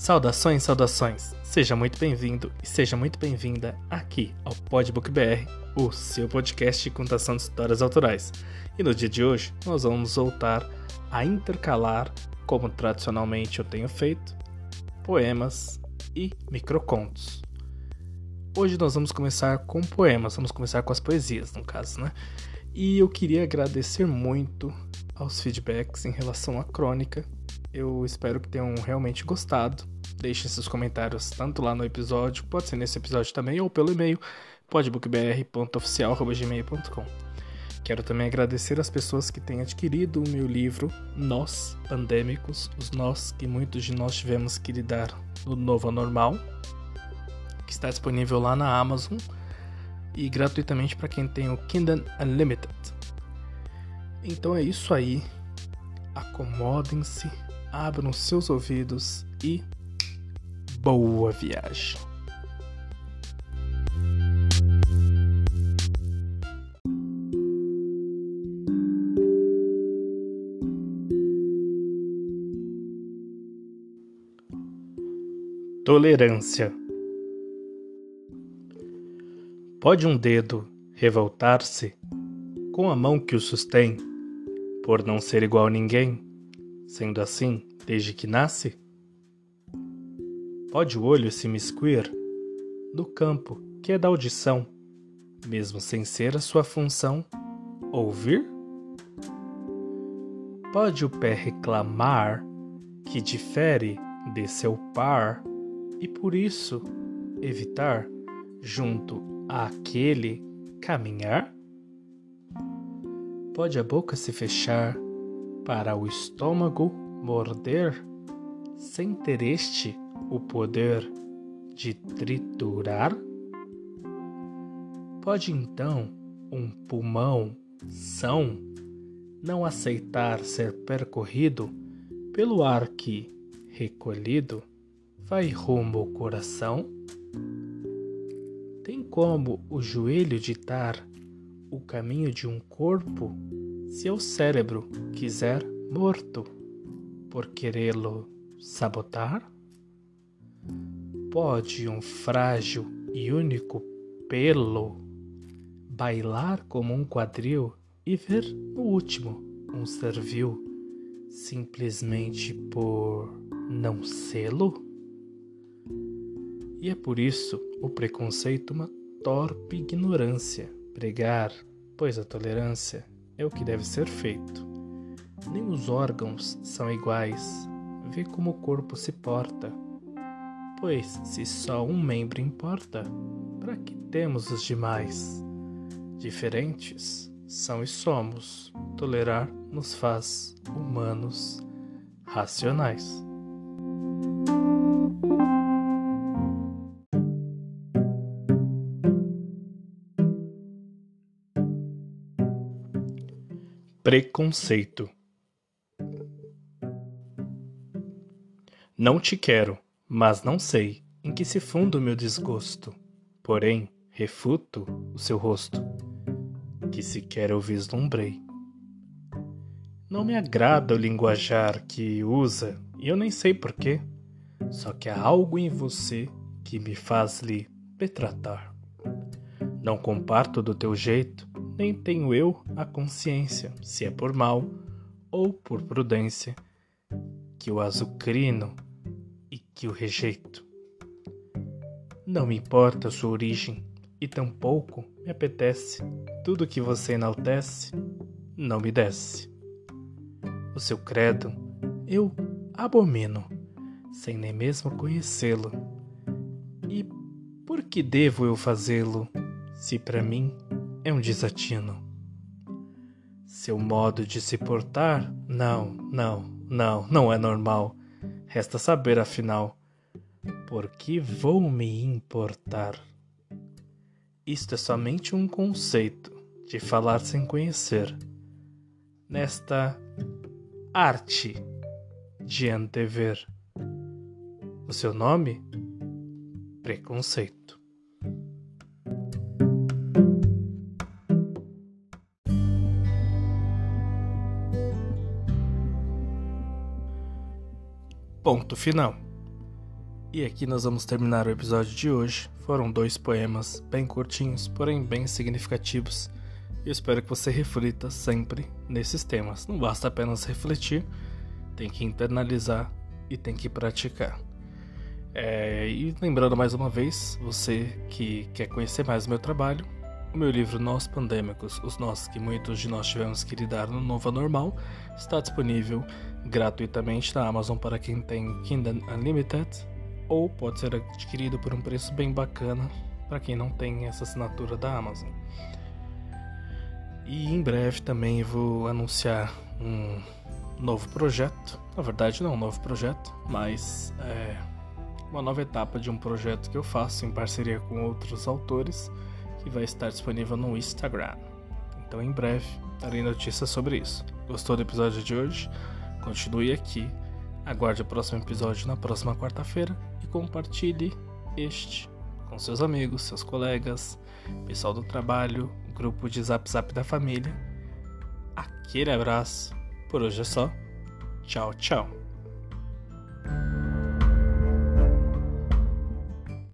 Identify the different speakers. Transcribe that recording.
Speaker 1: Saudações, saudações! Seja muito bem-vindo e seja muito bem-vinda aqui ao Podbook BR, o seu podcast de contação de histórias autorais. E no dia de hoje nós vamos voltar a intercalar, como tradicionalmente eu tenho feito, poemas e microcontos. Hoje nós vamos começar com poemas, vamos começar com as poesias, no caso, né? E eu queria agradecer muito aos feedbacks em relação à crônica. Eu espero que tenham realmente gostado. Deixem seus comentários tanto lá no episódio, pode ser nesse episódio também, ou pelo e-mail podbookbr.oficial.gmail.com. Quero também agradecer as pessoas que têm adquirido o meu livro Nós Pandêmicos, os nós que muitos de nós tivemos que lidar no novo normal, que está disponível lá na Amazon e gratuitamente para quem tem o Kindle Unlimited. Então é isso aí. Acomodem-se, abram seus ouvidos e boa viagem. Tolerância Pode um dedo revoltar-se com a mão que o sustém, por não ser igual a ninguém, sendo assim desde que nasce? Pode o olho se miscuir no campo que é da audição, mesmo sem ser a sua função ouvir? Pode o pé reclamar que difere de seu par e por isso evitar junto àquele caminhar? Pode a boca se fechar para o estômago morder, sem ter este o poder de triturar? Pode então um pulmão são não aceitar ser percorrido pelo ar que, recolhido, vai rumo ao coração? Tem como o joelho ditar o caminho de um corpo se o cérebro quiser morto por querê-lo sabotar? Pode um frágil e único pelo bailar como um quadril e ver no último um servil simplesmente por não sê-lo? E é por isso o preconceito uma torpe ignorância. Pregar, pois a tolerância é o que deve ser feito. Nem os órgãos são iguais. Vê como o corpo se porta. Pois se só um membro importa, para que temos os demais? Diferentes são e somos. Tolerar nos faz humanos racionais. Preconceito. Não te quero, mas não sei em que se funda o meu desgosto. Porém, refuto o seu rosto, que sequer eu vislumbrei. Não me agrada o linguajar que usa, e eu nem sei porquê. Só que há algo em você que me faz lhe retratar. Não comparto do teu jeito, nem tenho eu a consciência, se é por mal ou por prudência, que o azucrino e que o rejeito. Não me importa sua origem, e tampouco me apetece tudo que você enaltece, não me desce. O seu credo eu abomino, sem nem mesmo conhecê-lo. E por que devo eu fazê-lo, se para mim é um desatino. Seu modo de se portar, não, não, não, não é normal. Resta saber afinal, por que vou me importar? Isto é somente um conceito de falar sem conhecer. Nesta arte de antever. O seu nome? Preconceito. Ponto final. E aqui nós vamos terminar o episódio de hoje. Foram dois poemas bem curtinhos, porém bem significativos. E espero que você reflita sempre nesses temas. Não basta apenas refletir, tem que internalizar e tem que praticar. É, e lembrando mais uma vez, você que quer conhecer mais o meu trabalho, o meu livro Nós Pandêmicos, os nós que muitos de nós tivemos que lidar no novo normal, está disponível gratuitamente na Amazon para quem tem Kindle Unlimited ou pode ser adquirido por um preço bem bacana para quem não tem essa assinatura da Amazon. E em breve também vou anunciar um novo projeto. Na verdade, não um novo projeto, mas é uma nova etapa de um projeto que eu faço em parceria com outros autores que vai estar disponível no Instagram. Então, em breve, darei notícias sobre isso. Gostou do episódio de hoje? Continue aqui. Aguarde o próximo episódio na próxima quarta-feira e compartilhe este com seus amigos, seus colegas, pessoal do trabalho, grupo de Zap Zap da família. Aquele abraço. Por hoje é só. Tchau, tchau.